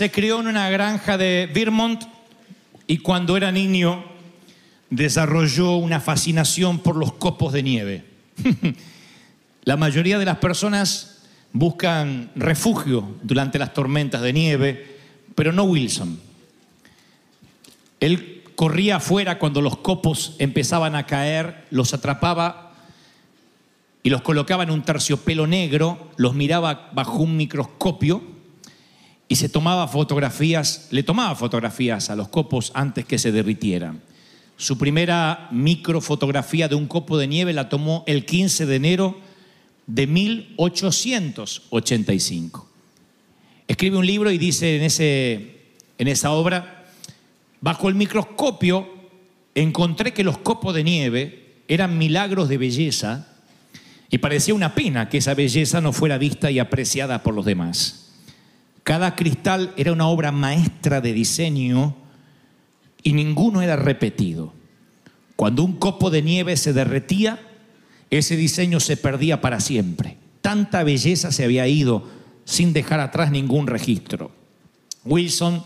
se crió en una granja de Vermont y cuando era niño desarrolló una fascinación por los copos de nieve. La mayoría de las personas buscan refugio durante las tormentas de nieve, pero no Wilson. Él corría afuera cuando los copos empezaban a caer, los atrapaba y los colocaba en un terciopelo negro, los miraba bajo un microscopio y se tomaba fotografías, le tomaba fotografías a los copos antes que se derritieran. Su primera microfotografía de un copo de nieve la tomó el 15 de enero de 1885. Escribe un libro y dice en, ese, en esa obra, bajo el microscopio encontré que los copos de nieve eran milagros de belleza y parecía una pena que esa belleza no fuera vista y apreciada por los demás. Cada cristal era una obra maestra de diseño y ninguno era repetido. Cuando un copo de nieve se derretía, ese diseño se perdía para siempre. Tanta belleza se había ido sin dejar atrás ningún registro. Wilson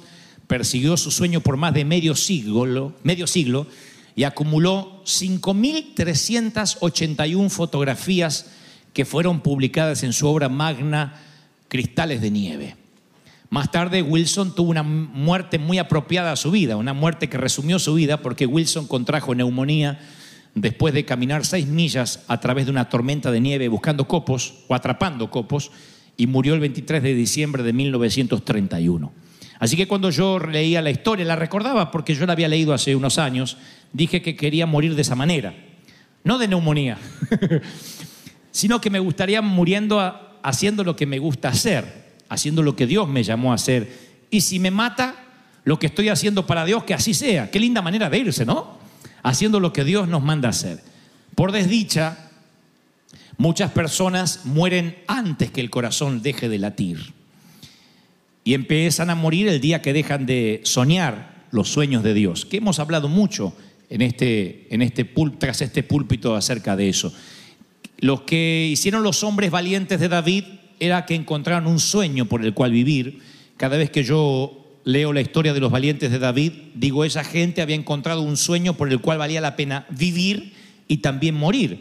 persiguió su sueño por más de medio siglo, medio siglo y acumuló 5.381 fotografías que fueron publicadas en su obra magna Cristales de Nieve. Más tarde Wilson tuvo una muerte muy apropiada a su vida, una muerte que resumió su vida porque Wilson contrajo neumonía después de caminar seis millas a través de una tormenta de nieve buscando copos o atrapando copos y murió el 23 de diciembre de 1931. Así que cuando yo leía la historia, la recordaba porque yo la había leído hace unos años, dije que quería morir de esa manera, no de neumonía, sino que me gustaría muriendo haciendo lo que me gusta hacer, haciendo lo que Dios me llamó a hacer. Y si me mata lo que estoy haciendo para Dios, que así sea. Qué linda manera de irse, ¿no? Haciendo lo que Dios nos manda hacer. Por desdicha, muchas personas mueren antes que el corazón deje de latir. Y empiezan a morir el día que dejan de soñar los sueños de Dios, que hemos hablado mucho en este, en este tras este púlpito acerca de eso. Los que hicieron los hombres valientes de David era que encontraron un sueño por el cual vivir. Cada vez que yo leo la historia de los valientes de David, digo, esa gente había encontrado un sueño por el cual valía la pena vivir y también morir.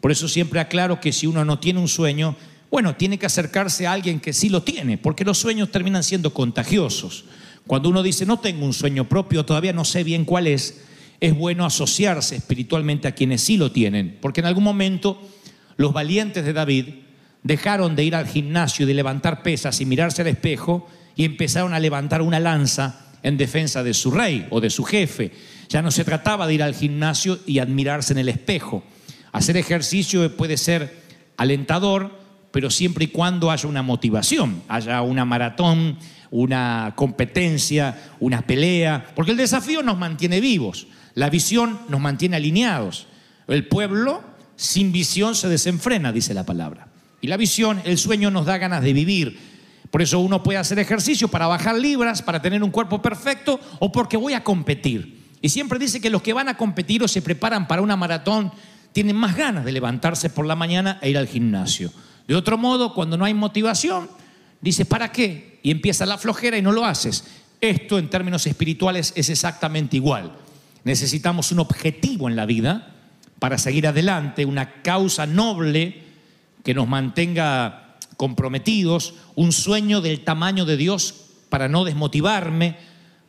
Por eso siempre aclaro que si uno no tiene un sueño, bueno, tiene que acercarse a alguien que sí lo tiene, porque los sueños terminan siendo contagiosos. Cuando uno dice, no tengo un sueño propio, todavía no sé bien cuál es, es bueno asociarse espiritualmente a quienes sí lo tienen, porque en algún momento los valientes de David dejaron de ir al gimnasio de levantar pesas y mirarse al espejo y empezaron a levantar una lanza en defensa de su rey o de su jefe. Ya no se trataba de ir al gimnasio y admirarse en el espejo. Hacer ejercicio puede ser alentador, pero siempre y cuando haya una motivación, haya una maratón, una competencia, una pelea, porque el desafío nos mantiene vivos, la visión nos mantiene alineados. El pueblo sin visión se desenfrena, dice la palabra. Y la visión, el sueño nos da ganas de vivir. Por eso uno puede hacer ejercicio para bajar libras, para tener un cuerpo perfecto o porque voy a competir. Y siempre dice que los que van a competir o se preparan para una maratón tienen más ganas de levantarse por la mañana e ir al gimnasio. De otro modo, cuando no hay motivación, dice, ¿para qué? Y empieza la flojera y no lo haces. Esto en términos espirituales es exactamente igual. Necesitamos un objetivo en la vida para seguir adelante, una causa noble que nos mantenga comprometidos, un sueño del tamaño de Dios para no desmotivarme,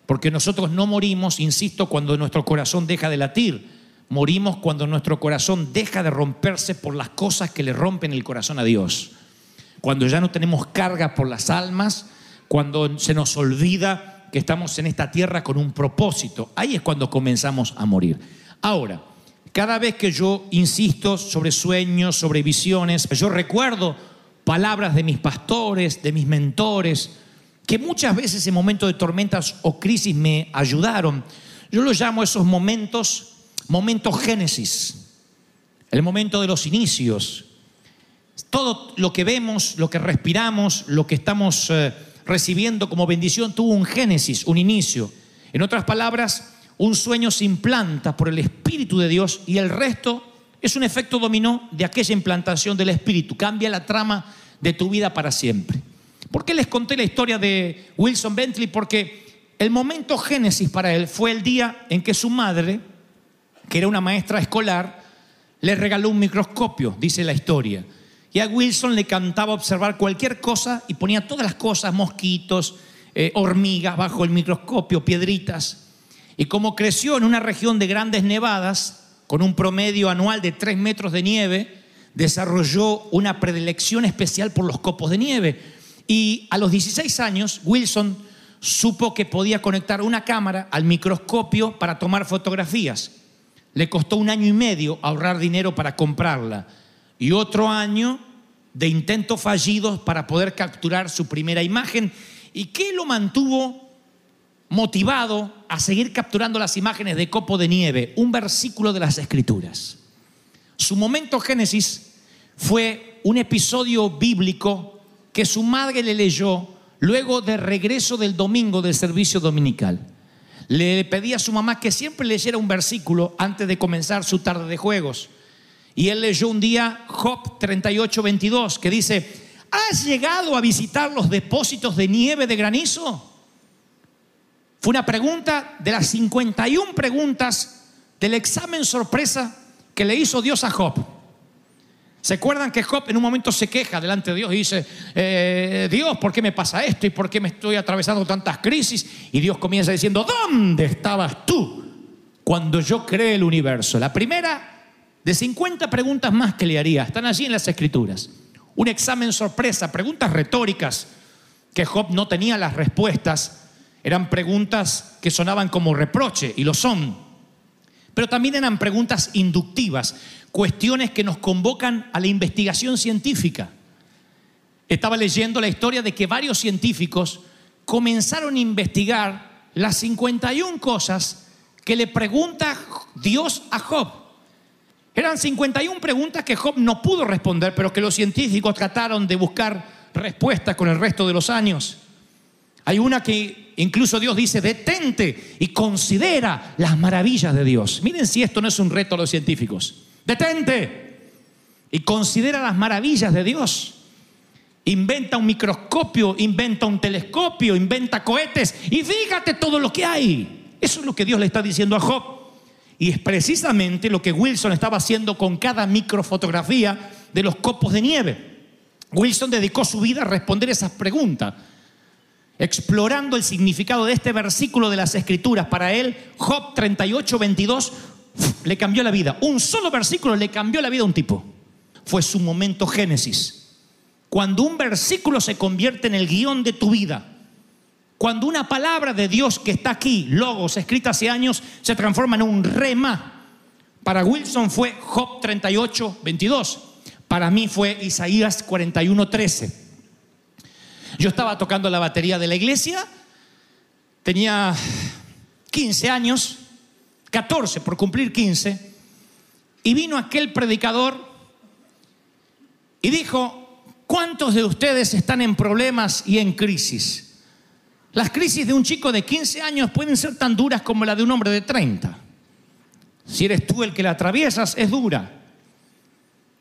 porque nosotros no morimos, insisto, cuando nuestro corazón deja de latir, morimos cuando nuestro corazón deja de romperse por las cosas que le rompen el corazón a Dios, cuando ya no tenemos carga por las almas, cuando se nos olvida que estamos en esta tierra con un propósito, ahí es cuando comenzamos a morir. Ahora, cada vez que yo insisto sobre sueños, sobre visiones, yo recuerdo palabras de mis pastores, de mis mentores, que muchas veces en momentos de tormentas o crisis me ayudaron. Yo lo llamo esos momentos, momentos génesis, el momento de los inicios. Todo lo que vemos, lo que respiramos, lo que estamos eh, recibiendo como bendición tuvo un génesis, un inicio. En otras palabras, un sueño se implanta por el Espíritu de Dios y el resto es un efecto dominó de aquella implantación del Espíritu. Cambia la trama de tu vida para siempre. ¿Por qué les conté la historia de Wilson Bentley? Porque el momento génesis para él fue el día en que su madre, que era una maestra escolar, le regaló un microscopio, dice la historia. Y a Wilson le cantaba observar cualquier cosa y ponía todas las cosas, mosquitos, eh, hormigas bajo el microscopio, piedritas. Y como creció en una región de grandes nevadas, con un promedio anual de 3 metros de nieve, desarrolló una predilección especial por los copos de nieve. Y a los 16 años, Wilson supo que podía conectar una cámara al microscopio para tomar fotografías. Le costó un año y medio ahorrar dinero para comprarla y otro año de intentos fallidos para poder capturar su primera imagen. ¿Y qué lo mantuvo motivado a seguir capturando las imágenes de copo de nieve? Un versículo de las Escrituras. Su momento génesis fue un episodio bíblico que su madre le leyó luego de regreso del domingo del servicio dominical. Le pedía a su mamá que siempre leyera un versículo antes de comenzar su tarde de juegos. Y él leyó un día Job 38, 22, que dice, ¿has llegado a visitar los depósitos de nieve de granizo? Fue una pregunta de las 51 preguntas del examen sorpresa que le hizo Dios a Job. ¿Se acuerdan que Job en un momento se queja delante de Dios y dice, eh, Dios, ¿por qué me pasa esto? ¿Y por qué me estoy atravesando tantas crisis? Y Dios comienza diciendo, ¿dónde estabas tú cuando yo creé el universo? La primera de 50 preguntas más que le haría, están allí en las escrituras. Un examen sorpresa, preguntas retóricas que Job no tenía las respuestas, eran preguntas que sonaban como reproche y lo son. Pero también eran preguntas inductivas, cuestiones que nos convocan a la investigación científica. Estaba leyendo la historia de que varios científicos comenzaron a investigar las 51 cosas que le pregunta Dios a Job. Eran 51 preguntas que Job no pudo responder, pero que los científicos trataron de buscar respuestas con el resto de los años. Hay una que incluso Dios dice, detente y considera las maravillas de Dios. Miren si esto no es un reto a los científicos. Detente y considera las maravillas de Dios. Inventa un microscopio, inventa un telescopio, inventa cohetes y fíjate todo lo que hay. Eso es lo que Dios le está diciendo a Job. Y es precisamente lo que Wilson estaba haciendo con cada microfotografía de los copos de nieve. Wilson dedicó su vida a responder esas preguntas, explorando el significado de este versículo de las Escrituras. Para él, Job 38, 22 le cambió la vida. Un solo versículo le cambió la vida a un tipo. Fue su momento génesis. Cuando un versículo se convierte en el guion de tu vida, cuando una palabra de Dios que está aquí, logos, escrita hace años, se transforma en un rema. Para Wilson fue Job 38, 22. Para mí fue Isaías 41, 13. Yo estaba tocando la batería de la iglesia, tenía 15 años, 14 por cumplir 15, y vino aquel predicador y dijo, ¿cuántos de ustedes están en problemas y en crisis? Las crisis de un chico de 15 años pueden ser tan duras como la de un hombre de 30. Si eres tú el que la atraviesas, es dura.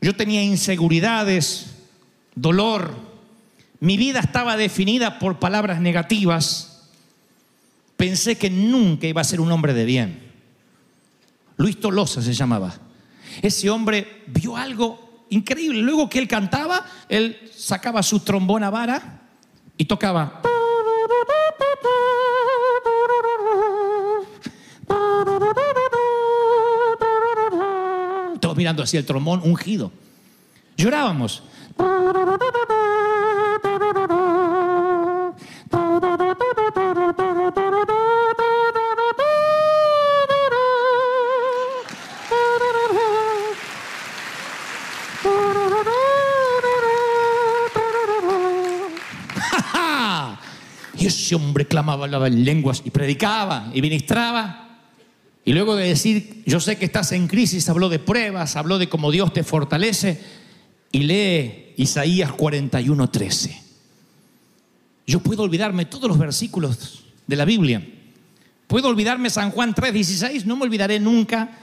Yo tenía inseguridades, dolor. Mi vida estaba definida por palabras negativas. Pensé que nunca iba a ser un hombre de bien. Luis Tolosa se llamaba. Ese hombre vio algo increíble. Luego que él cantaba, él sacaba su trombona vara y tocaba. Todos mirando así el trombón ungido. Llorábamos. Ese hombre clamaba, hablaba en lenguas y predicaba y ministraba. Y luego de decir, yo sé que estás en crisis, habló de pruebas, habló de cómo Dios te fortalece. Y lee Isaías 41:13. Yo puedo olvidarme todos los versículos de la Biblia. Puedo olvidarme San Juan 3:16, no me olvidaré nunca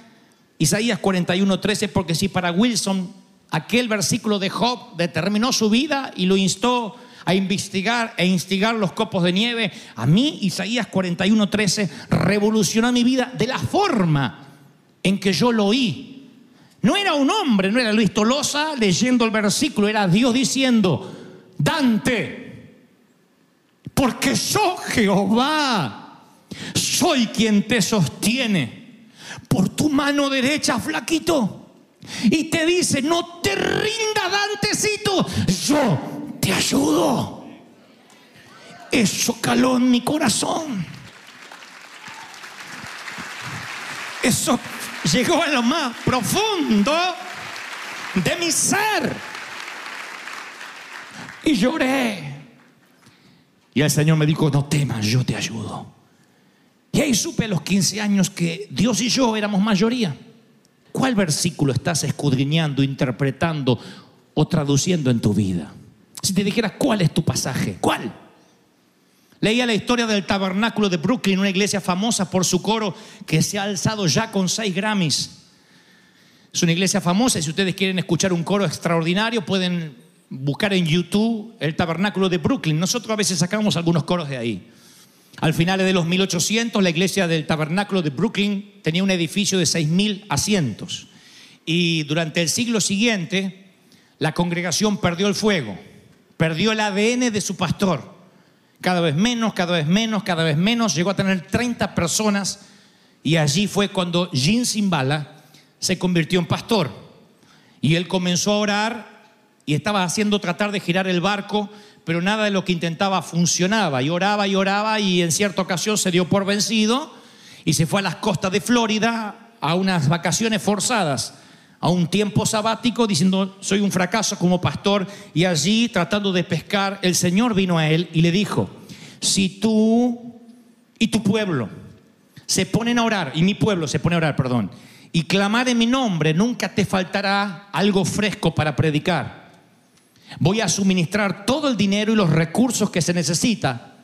Isaías 41:13, porque si para Wilson aquel versículo de Job determinó su vida y lo instó a investigar e instigar los copos de nieve, a mí Isaías 41:13 revolucionó mi vida de la forma en que yo lo oí. No era un hombre, no era Luis Tolosa leyendo el versículo, era Dios diciendo, Dante, porque yo Jehová soy quien te sostiene por tu mano derecha, flaquito. Y te dice, no te rinda, Dantecito, yo te ayudo. Eso caló en mi corazón. Eso llegó a lo más profundo de mi ser. Y lloré. Y el Señor me dijo, no temas, yo te ayudo. Y ahí supe a los 15 años que Dios y yo éramos mayoría. ¿Cuál versículo estás escudriñando, interpretando o traduciendo en tu vida? Si te dijeras, ¿cuál es tu pasaje? ¿Cuál? Leía la historia del tabernáculo de Brooklyn, una iglesia famosa por su coro que se ha alzado ya con seis Grammys. Es una iglesia famosa y si ustedes quieren escuchar un coro extraordinario pueden buscar en YouTube el tabernáculo de Brooklyn. Nosotros a veces sacamos algunos coros de ahí. Al final de los 1800 la iglesia del tabernáculo de Brooklyn tenía un edificio de 6.000 asientos. Y durante el siglo siguiente la congregación perdió el fuego, perdió el ADN de su pastor cada vez menos, cada vez menos, cada vez menos, llegó a tener 30 personas y allí fue cuando Jim Simbala se convirtió en pastor. Y él comenzó a orar y estaba haciendo tratar de girar el barco, pero nada de lo que intentaba funcionaba. Y oraba y oraba y en cierta ocasión se dio por vencido y se fue a las costas de Florida a unas vacaciones forzadas a un tiempo sabático diciendo, soy un fracaso como pastor, y allí tratando de pescar, el Señor vino a él y le dijo, si tú y tu pueblo se ponen a orar, y mi pueblo se pone a orar, perdón, y clamar en mi nombre, nunca te faltará algo fresco para predicar. Voy a suministrar todo el dinero y los recursos que se necesita.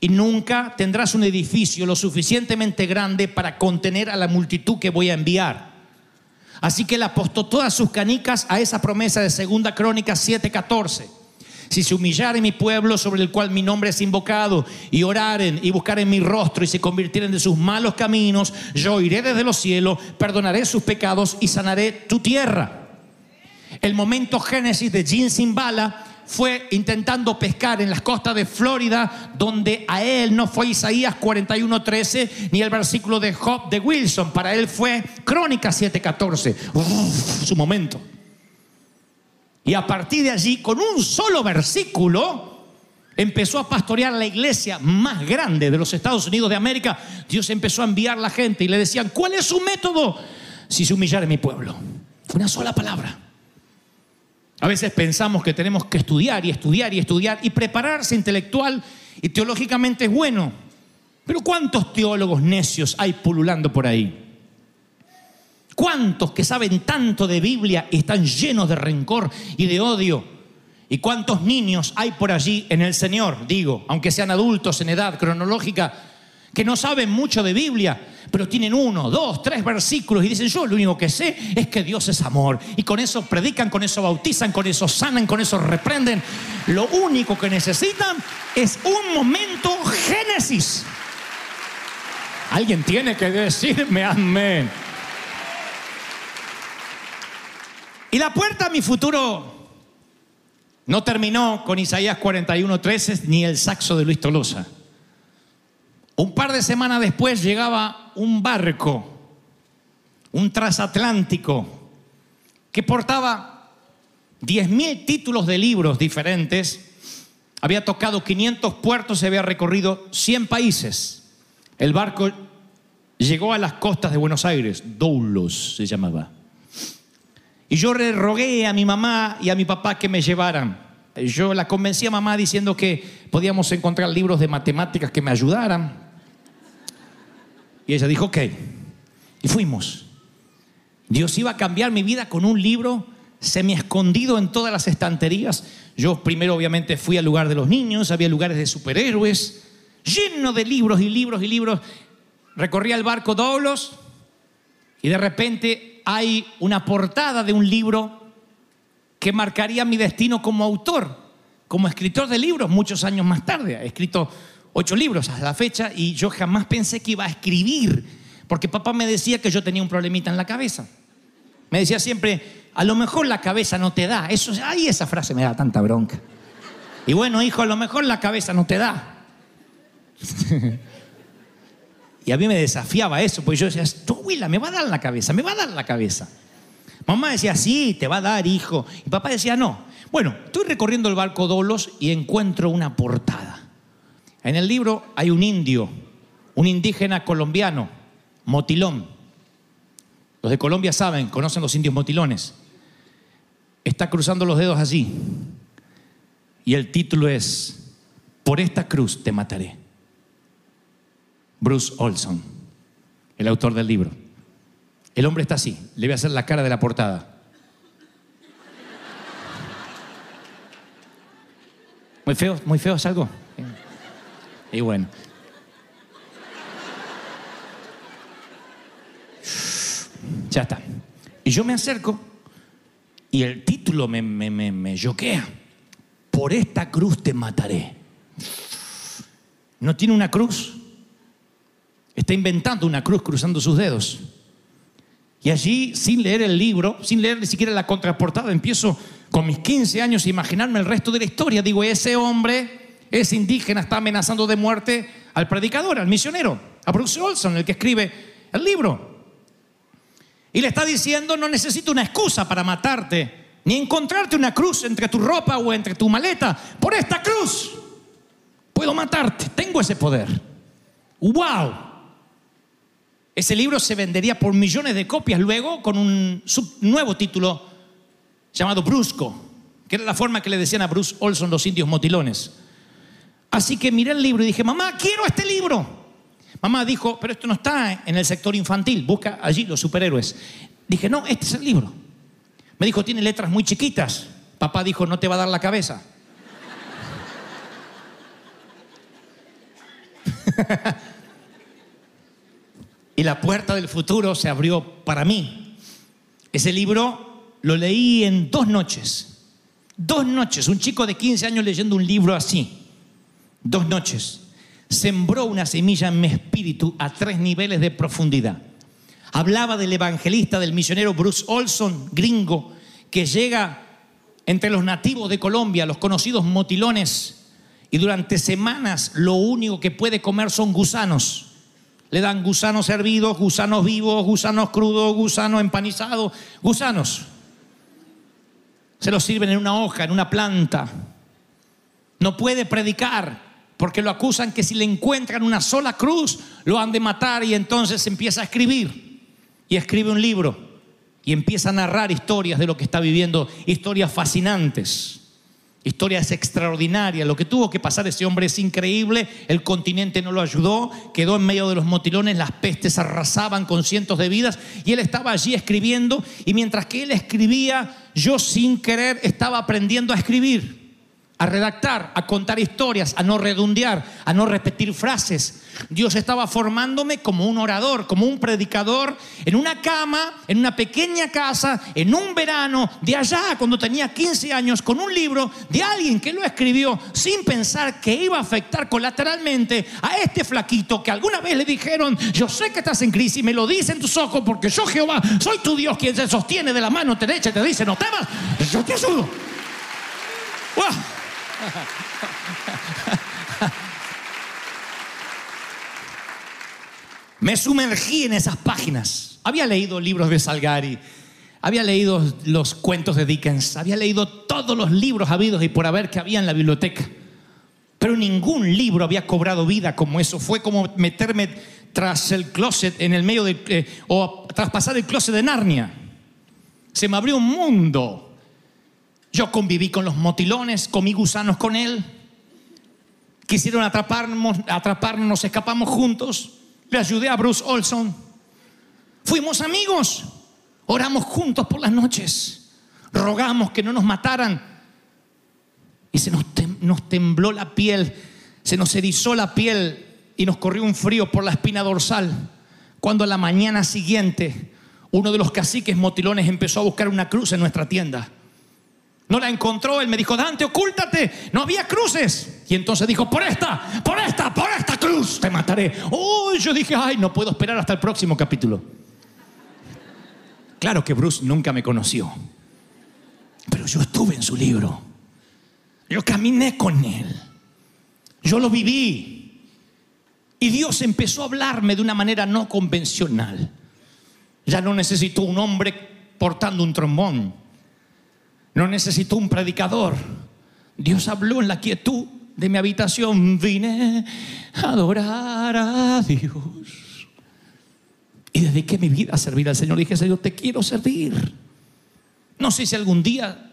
Y nunca tendrás un edificio lo suficientemente grande para contener a la multitud que voy a enviar. Así que él apostó todas sus canicas a esa promesa de Segunda Crónica 7:14. Si se humillare mi pueblo sobre el cual mi nombre es invocado, y oraren y buscaren mi rostro y se convirtieren de sus malos caminos, yo iré desde los cielos, perdonaré sus pecados y sanaré tu tierra. El momento génesis de Jim Simbala fue intentando pescar en las costas de Florida, donde a él no fue Isaías 41:13 ni el versículo de Job de Wilson, para él fue Crónica 7:14. Uf, su momento. Y a partir de allí, con un solo versículo, empezó a pastorear la iglesia más grande de los Estados Unidos de América. Dios empezó a enviar la gente y le decían, ¿cuál es su método? Si se humillara mi pueblo. Una sola palabra. A veces pensamos que tenemos que estudiar y estudiar y estudiar y prepararse intelectual y teológicamente es bueno. Pero ¿cuántos teólogos necios hay pululando por ahí? ¿Cuántos que saben tanto de Biblia y están llenos de rencor y de odio? ¿Y cuántos niños hay por allí en el Señor? Digo, aunque sean adultos en edad cronológica, que no saben mucho de Biblia, pero tienen uno, dos, tres versículos y dicen, yo lo único que sé es que Dios es amor. Y con eso predican, con eso bautizan, con eso sanan, con eso reprenden. Lo único que necesitan es un momento génesis. Alguien tiene que decirme amén. Y la puerta a mi futuro no terminó con Isaías 41:13 ni el saxo de Luis Tolosa. Un par de semanas después llegaba un barco, un transatlántico, que portaba 10.000 títulos de libros diferentes, había tocado 500 puertos y había recorrido 100 países. El barco llegó a las costas de Buenos Aires, Doulos se llamaba. Y yo le rogué a mi mamá y a mi papá que me llevaran. Yo la convencí a mamá diciendo que podíamos encontrar libros de matemáticas que me ayudaran. Y ella dijo, ok. Y fuimos. Dios iba a cambiar mi vida con un libro semi escondido en todas las estanterías. Yo primero obviamente fui al lugar de los niños, había lugares de superhéroes, lleno de libros y libros y libros. Recorría el barco Doblos y de repente hay una portada de un libro que marcaría mi destino como autor, como escritor de libros muchos años más tarde. He escrito ocho libros a la fecha y yo jamás pensé que iba a escribir, porque papá me decía que yo tenía un problemita en la cabeza. Me decía siempre, a lo mejor la cabeza no te da. Eso, ay, esa frase me da tanta bronca. Y bueno, hijo, a lo mejor la cabeza no te da. y a mí me desafiaba eso, porque yo decía, tu abuela me va a dar la cabeza, me va a dar la cabeza. Mamá decía, sí, te va a dar, hijo. Y papá decía, no. Bueno, estoy recorriendo el barco Dolos y encuentro una portada. En el libro hay un indio, un indígena colombiano, motilón. Los de Colombia saben, conocen los indios motilones. Está cruzando los dedos así. Y el título es, Por esta cruz te mataré. Bruce Olson, el autor del libro. El hombre está así, le voy a hacer la cara de la portada. Muy feo, muy feo es algo. Y bueno. Ya está. Y yo me acerco y el título me, me, me, yoquea. Por esta cruz te mataré. No tiene una cruz. Está inventando una cruz cruzando sus dedos. Y allí, sin leer el libro, sin leer ni siquiera la contraportada, empiezo con mis 15 años a imaginarme el resto de la historia. Digo, ese hombre, ese indígena, está amenazando de muerte al predicador, al misionero, a Bruce Olson, el que escribe el libro. Y le está diciendo, no necesito una excusa para matarte, ni encontrarte una cruz entre tu ropa o entre tu maleta. Por esta cruz puedo matarte, tengo ese poder. ¡Wow! Ese libro se vendería por millones de copias luego con un nuevo título llamado Brusco, que era la forma que le decían a Bruce Olson los indios motilones. Así que miré el libro y dije, mamá, quiero este libro. Mamá dijo, pero esto no está en el sector infantil, busca allí los superhéroes. Dije, no, este es el libro. Me dijo, tiene letras muy chiquitas. Papá dijo, no te va a dar la cabeza. y la puerta del futuro se abrió para mí. Ese libro lo leí en dos noches. Dos noches. Un chico de 15 años leyendo un libro así. Dos noches. Sembró una semilla en mi espíritu a tres niveles de profundidad. Hablaba del evangelista, del misionero Bruce Olson, gringo, que llega entre los nativos de Colombia, los conocidos motilones, y durante semanas lo único que puede comer son gusanos. Le dan gusanos hervidos, gusanos vivos, gusanos crudos, gusanos empanizados, gusanos. Se los sirven en una hoja, en una planta. No puede predicar porque lo acusan que si le encuentran una sola cruz, lo han de matar y entonces empieza a escribir. Y escribe un libro y empieza a narrar historias de lo que está viviendo, historias fascinantes. Historia es extraordinaria. Lo que tuvo que pasar ese hombre es increíble. El continente no lo ayudó. Quedó en medio de los motilones. Las pestes arrasaban con cientos de vidas. Y él estaba allí escribiendo. Y mientras que él escribía, yo sin querer estaba aprendiendo a escribir a redactar, a contar historias, a no redondear, a no repetir frases. Dios estaba formándome como un orador, como un predicador, en una cama, en una pequeña casa, en un verano, de allá, cuando tenía 15 años, con un libro de alguien que lo escribió sin pensar que iba a afectar colateralmente a este flaquito que alguna vez le dijeron, yo sé que estás en crisis, me lo dicen tus ojos, porque yo Jehová soy tu Dios quien se sostiene de la mano derecha y te dice, no temas, yo te ayudo. Me sumergí en esas páginas. Había leído libros de Salgari, había leído los cuentos de Dickens, había leído todos los libros habidos y por haber que había en la biblioteca. Pero ningún libro había cobrado vida como eso. Fue como meterme tras el closet en el medio de, eh, o traspasar el closet de Narnia. Se me abrió un mundo Yo conviví con los motilones, comí gusanos con él. Quisieron atraparnos, atraparnos, nos escapamos juntos. Le ayudé a Bruce Olson. Fuimos amigos. Oramos juntos por las noches. Rogamos que no nos mataran. Y se nos, tem- nos tembló la piel, se nos erizó la piel y nos corrió un frío por la espina dorsal. Cuando a la mañana siguiente uno de los caciques motilones empezó a buscar una cruz en nuestra tienda. No la encontró, él me dijo, Dante, ocúltate, no había cruces. Y entonces dijo, por esta, por esta, por esta cruz te mataré. Oh, yo dije, ay, no puedo esperar hasta el próximo capítulo. Claro que Bruce nunca me conoció, pero yo estuve en su libro. Yo caminé con él. Yo lo viví. Y Dios empezó a hablarme de una manera no convencional. Ya no necesitó un hombre portando un trombón. No necesitó un predicador. Dios habló en la quietud de mi habitación. Vine a adorar a Dios. Y dediqué mi vida a servir al Señor. Dije, Señor, te quiero servir. No sé si algún día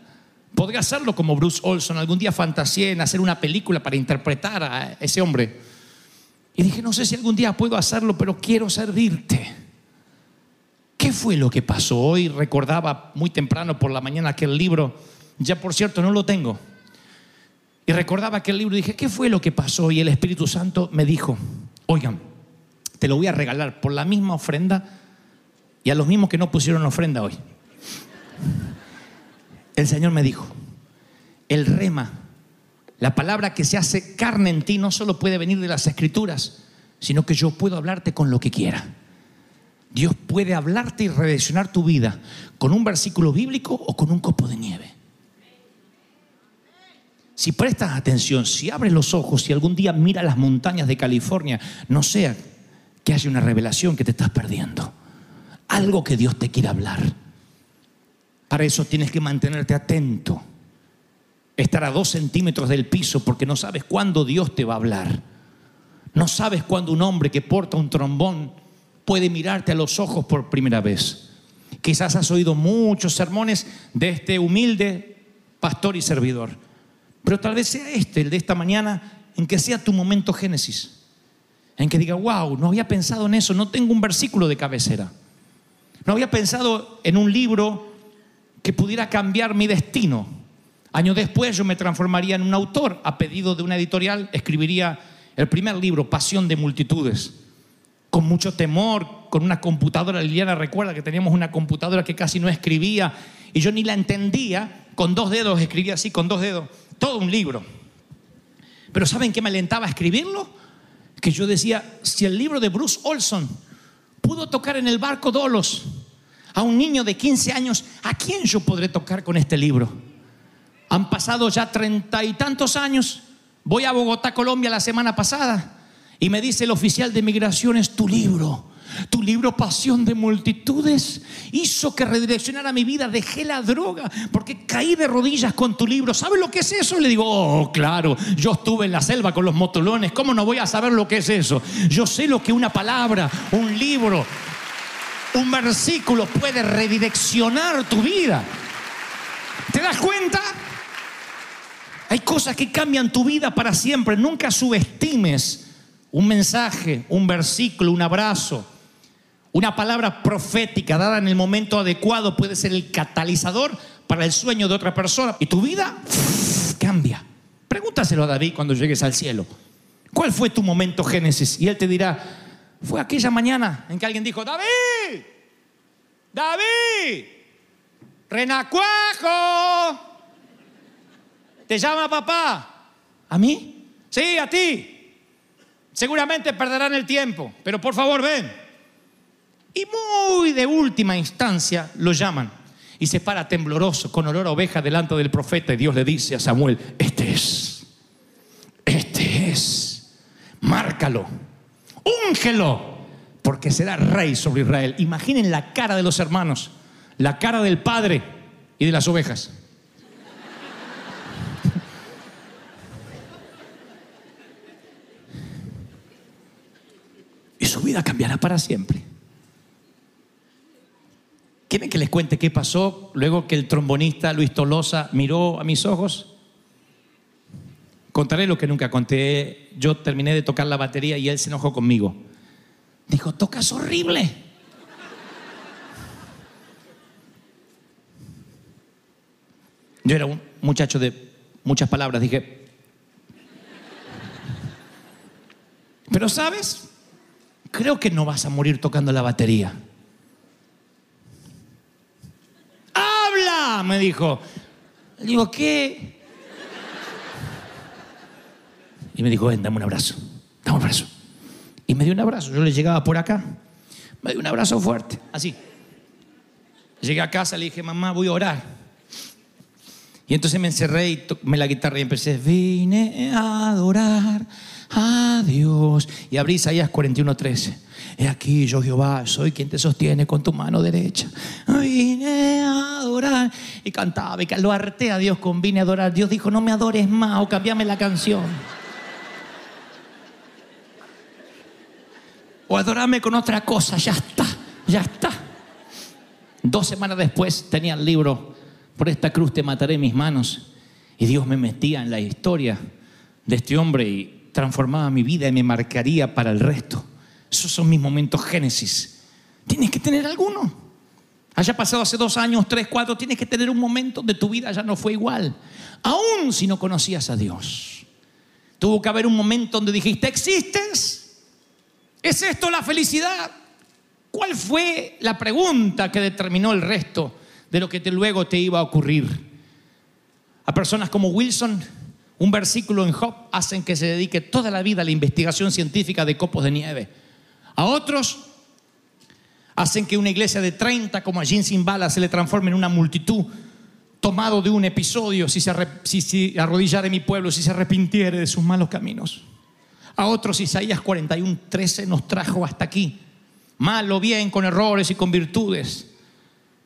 podría hacerlo como Bruce Olson. Algún día fantaseé en hacer una película para interpretar a ese hombre. Y dije, no sé si algún día puedo hacerlo, pero quiero servirte. ¿Qué fue lo que pasó? Hoy recordaba muy temprano por la mañana aquel libro. Ya por cierto no lo tengo. Y recordaba aquel libro y dije, ¿qué fue lo que pasó? Y el Espíritu Santo me dijo, oigan, te lo voy a regalar por la misma ofrenda y a los mismos que no pusieron ofrenda hoy. El Señor me dijo, el rema, la palabra que se hace carne en ti no solo puede venir de las escrituras, sino que yo puedo hablarte con lo que quiera. Dios puede hablarte y redireccionar tu vida con un versículo bíblico o con un copo de nieve. Si prestas atención, si abres los ojos, si algún día mira las montañas de California, no sea que haya una revelación que te estás perdiendo. Algo que Dios te quiere hablar. Para eso tienes que mantenerte atento. Estar a dos centímetros del piso porque no sabes cuándo Dios te va a hablar. No sabes cuándo un hombre que porta un trombón puede mirarte a los ojos por primera vez. Quizás has oído muchos sermones de este humilde pastor y servidor, pero tal vez sea este, el de esta mañana, en que sea tu momento Génesis, en que diga, wow, no había pensado en eso, no tengo un versículo de cabecera, no había pensado en un libro que pudiera cambiar mi destino. Años después yo me transformaría en un autor, a pedido de una editorial, escribiría el primer libro, Pasión de Multitudes con mucho temor, con una computadora. Liliana recuerda que teníamos una computadora que casi no escribía y yo ni la entendía. Con dos dedos escribía así, con dos dedos, todo un libro. Pero ¿saben qué me alentaba a escribirlo? Que yo decía, si el libro de Bruce Olson pudo tocar en el barco Dolos a un niño de 15 años, ¿a quién yo podré tocar con este libro? Han pasado ya treinta y tantos años. Voy a Bogotá, Colombia, la semana pasada. Y me dice el oficial de migraciones, tu libro, tu libro Pasión de Multitudes, hizo que redireccionara mi vida, dejé la droga, porque caí de rodillas con tu libro. ¿Sabe lo que es eso? Le digo, oh, claro, yo estuve en la selva con los motolones, ¿cómo no voy a saber lo que es eso? Yo sé lo que una palabra, un libro, un versículo puede redireccionar tu vida. ¿Te das cuenta? Hay cosas que cambian tu vida para siempre. Nunca subestimes un mensaje, un versículo, un abrazo, una palabra profética dada en el momento adecuado puede ser el catalizador para el sueño de otra persona y tu vida cambia. Pregúntaselo a David cuando llegues al cielo. ¿Cuál fue tu momento Génesis? Y él te dirá, fue aquella mañana en que alguien dijo, David, David, renacuajo, te llama papá. ¿A mí? Sí, a ti. Seguramente perderán el tiempo, pero por favor ven. Y muy de última instancia lo llaman. Y se para tembloroso, con olor a oveja, delante del profeta. Y Dios le dice a Samuel, este es, este es, márcalo, úngelo, porque será rey sobre Israel. Imaginen la cara de los hermanos, la cara del padre y de las ovejas. y su cambiará para siempre. ¿Quieren que les cuente qué pasó luego que el trombonista Luis Tolosa miró a mis ojos? Contaré lo que nunca conté. Yo terminé de tocar la batería y él se enojó conmigo. Dijo, tocas horrible. Yo era un muchacho de muchas palabras, dije. Pero sabes, creo que no vas a morir tocando la batería. ¡Habla! me dijo. Le digo, ¿qué? Y me dijo, ven, dame un abrazo. Dame un abrazo. Y me dio un abrazo. Yo le llegaba por acá. Me dio un abrazo fuerte, así. Llegué a casa, le dije, mamá, voy a orar. Y entonces me encerré y tomé la guitarra y empecé, vine a adorar a Dios. Y abrí Isaías 41:13. He aquí yo Jehová, soy quien te sostiene con tu mano derecha. Vine a adorar. Y cantaba y lo harté a Dios con vine a adorar. Dios dijo, no me adores más o cambiame la canción. O adorame con otra cosa, ya está, ya está. Dos semanas después tenía el libro, por esta cruz te mataré mis manos. Y Dios me metía en la historia de este hombre y transformaba mi vida y me marcaría para el resto. Esos son mis momentos génesis. Tienes que tener alguno. Haya pasado hace dos años, tres, cuatro, tienes que tener un momento de tu vida ya no fue igual. Aún si no conocías a Dios. Tuvo que haber un momento donde dijiste, ¿existes? ¿Es esto la felicidad? ¿Cuál fue la pregunta que determinó el resto de lo que luego te iba a ocurrir? A personas como Wilson, un versículo en Job hacen que se dedique toda la vida a la investigación científica de copos de nieve. A otros hacen que una iglesia de 30 como a Jim Simbala se le transforme en una multitud tomado de un episodio si se, si, mi pueblo, si se arrepintiere de sus malos caminos. A otros Isaías 41, 13 nos trajo hasta aquí. Mal o bien, con errores y con virtudes.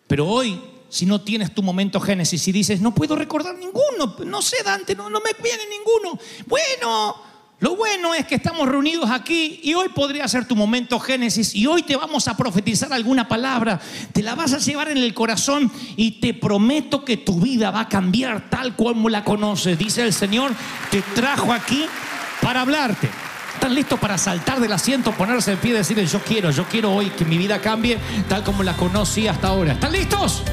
Pero hoy, si no tienes tu momento Génesis y dices, no puedo recordar ninguno, no sé Dante, no, no me viene ninguno. Bueno, lo bueno es que estamos reunidos aquí y hoy podría ser tu momento Génesis y hoy te vamos a profetizar alguna palabra, te la vas a llevar en el corazón y te prometo que tu vida va a cambiar tal como la conoces. Dice el Señor, te trajo aquí para hablarte. ¿Están listos para saltar del asiento, ponerse en pie y decirle, yo quiero, yo quiero hoy que mi vida cambie tal como la conocí hasta ahora? ¿Están listos?